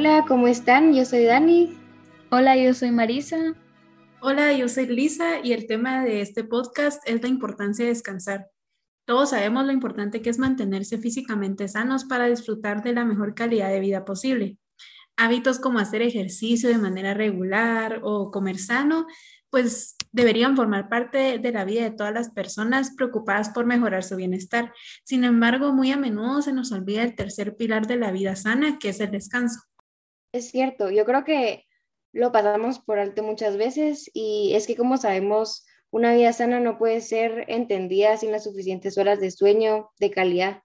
Hola, ¿cómo están? Yo soy Dani. Hola, yo soy Marisa. Hola, yo soy Lisa y el tema de este podcast es la importancia de descansar. Todos sabemos lo importante que es mantenerse físicamente sanos para disfrutar de la mejor calidad de vida posible. Hábitos como hacer ejercicio de manera regular o comer sano, pues deberían formar parte de la vida de todas las personas preocupadas por mejorar su bienestar. Sin embargo, muy a menudo se nos olvida el tercer pilar de la vida sana, que es el descanso. Es cierto, yo creo que lo pasamos por alto muchas veces y es que como sabemos, una vida sana no puede ser entendida sin las suficientes horas de sueño de calidad.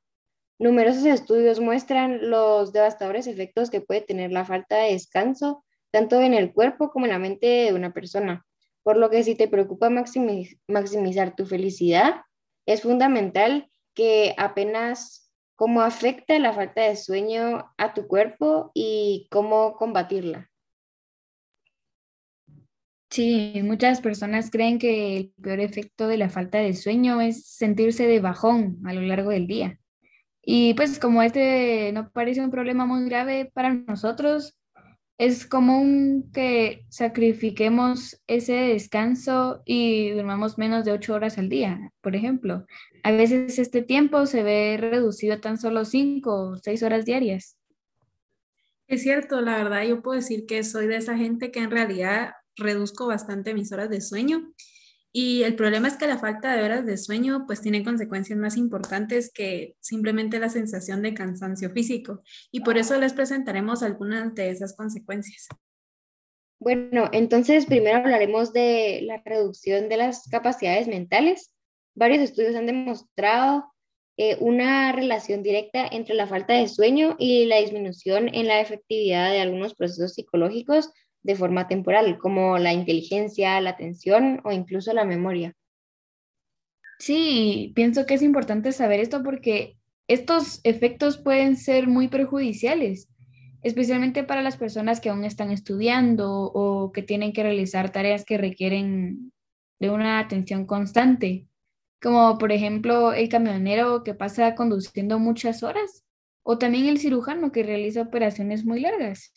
Numerosos estudios muestran los devastadores efectos que puede tener la falta de descanso, tanto en el cuerpo como en la mente de una persona. Por lo que si te preocupa maximizar tu felicidad, es fundamental que apenas cómo afecta la falta de sueño a tu cuerpo y cómo combatirla. Sí, muchas personas creen que el peor efecto de la falta de sueño es sentirse de bajón a lo largo del día. Y pues como este no parece un problema muy grave para nosotros, es común que sacrifiquemos ese descanso y durmamos menos de ocho horas al día, por ejemplo. A veces este tiempo se ve reducido a tan solo cinco o seis horas diarias. Es cierto, la verdad yo puedo decir que soy de esa gente que en realidad reduzco bastante mis horas de sueño. Y el problema es que la falta de horas de sueño pues tiene consecuencias más importantes que simplemente la sensación de cansancio físico. Y por eso les presentaremos algunas de esas consecuencias. Bueno, entonces primero hablaremos de la reducción de las capacidades mentales. Varios estudios han demostrado eh, una relación directa entre la falta de sueño y la disminución en la efectividad de algunos procesos psicológicos de forma temporal, como la inteligencia, la atención o incluso la memoria. Sí, pienso que es importante saber esto porque estos efectos pueden ser muy perjudiciales, especialmente para las personas que aún están estudiando o que tienen que realizar tareas que requieren de una atención constante, como por ejemplo el camionero que pasa conduciendo muchas horas o también el cirujano que realiza operaciones muy largas.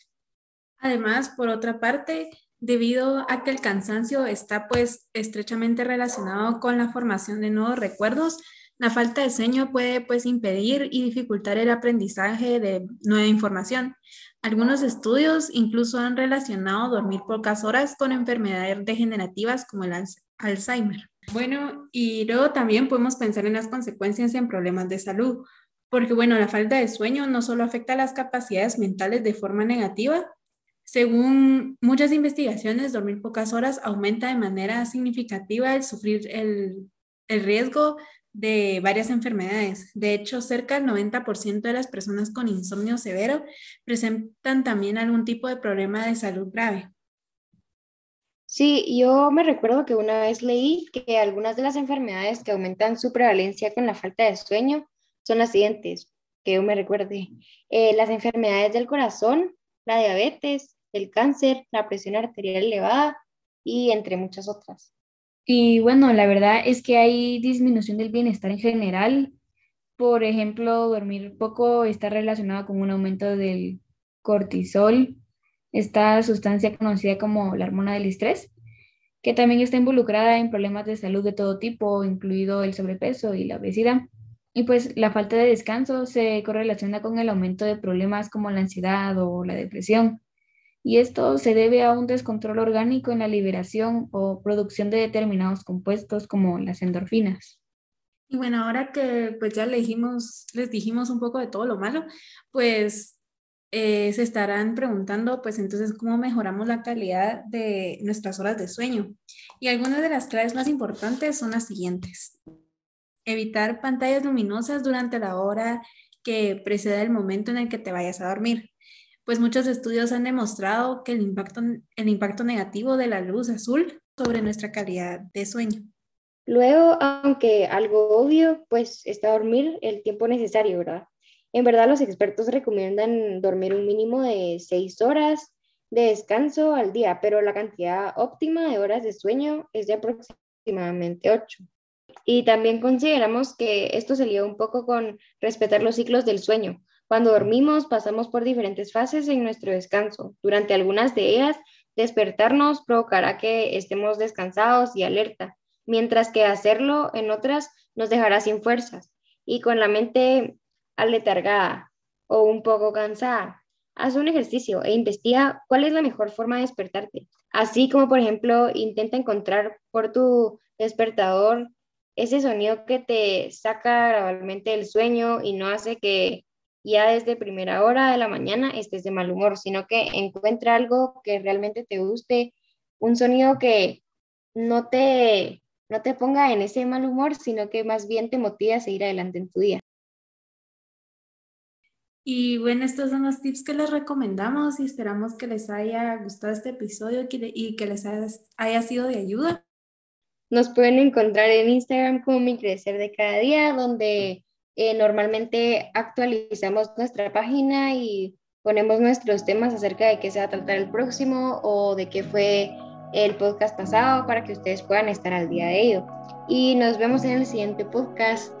Además, por otra parte, debido a que el cansancio está pues estrechamente relacionado con la formación de nuevos recuerdos, la falta de sueño puede pues impedir y dificultar el aprendizaje de nueva información. Algunos estudios incluso han relacionado dormir pocas horas con enfermedades degenerativas como el Alzheimer. Bueno, y luego también podemos pensar en las consecuencias en problemas de salud, porque bueno, la falta de sueño no solo afecta las capacidades mentales de forma negativa, según muchas investigaciones, dormir pocas horas aumenta de manera significativa el sufrir el, riesgo de varias enfermedades. De hecho, cerca del 90% de las personas con insomnio severo presentan también algún tipo de problema de salud grave. Sí, yo me recuerdo que una vez leí que algunas de las enfermedades que aumentan su prevalencia con la falta de sueño son las siguientes, que yo me recuerde. Eh, las enfermedades del corazón, la diabetes, el cáncer, la presión arterial elevada y entre muchas otras. Y bueno, la verdad es que hay disminución del bienestar en general. Por ejemplo, dormir poco está relacionado con un aumento del cortisol, esta sustancia conocida como la hormona del estrés, que también está involucrada en problemas de salud de todo tipo, incluido el sobrepeso y la obesidad. Y pues la falta de descanso se correlaciona con el aumento de problemas como la ansiedad o la depresión y esto se debe a un descontrol orgánico en la liberación o producción de determinados compuestos como las endorfinas. Y bueno, ahora que pues ya les dijimos, les dijimos un poco de todo lo malo, pues eh, se estarán preguntando, pues entonces, ¿cómo mejoramos la calidad de nuestras horas de sueño? Y algunas de las claves más importantes son las siguientes. Evitar pantallas luminosas durante la hora que preceda el momento en el que te vayas a dormir pues muchos estudios han demostrado que el impacto, el impacto negativo de la luz azul sobre nuestra calidad de sueño. Luego, aunque algo obvio, pues está dormir el tiempo necesario, ¿verdad? En verdad, los expertos recomiendan dormir un mínimo de seis horas de descanso al día, pero la cantidad óptima de horas de sueño es de aproximadamente ocho. Y también consideramos que esto se liga un poco con respetar los ciclos del sueño, Cuando dormimos pasamos por diferentes fases en nuestro descanso. Durante algunas de ellas, despertarnos provocará que estemos descansados y alerta, mientras que hacerlo en otras nos dejará sin fuerzas y con la mente aletargada o un poco cansada. Haz un ejercicio e investiga cuál es la mejor forma de despertarte. Así como, por ejemplo, intenta encontrar por tu despertador ese sonido que te saca gradualmente del sueño y no hace que ya desde primera hora de la mañana estés de mal humor, sino que encuentra algo que realmente te guste, un sonido que no te, no te ponga en ese mal humor, sino que más bien te motive a seguir adelante en tu día. Y bueno, estos son los tips que les recomendamos y esperamos que les haya gustado este episodio y que les haya, sido de ayuda. Nos pueden encontrar en Instagram como Mi Crecer de Cada Día, donde eh, normalmente actualizamos nuestra página y ponemos nuestros temas acerca de qué se va a tratar el próximo o de qué fue el podcast pasado para que ustedes puedan estar al día de ello. Y nos vemos en el siguiente podcast.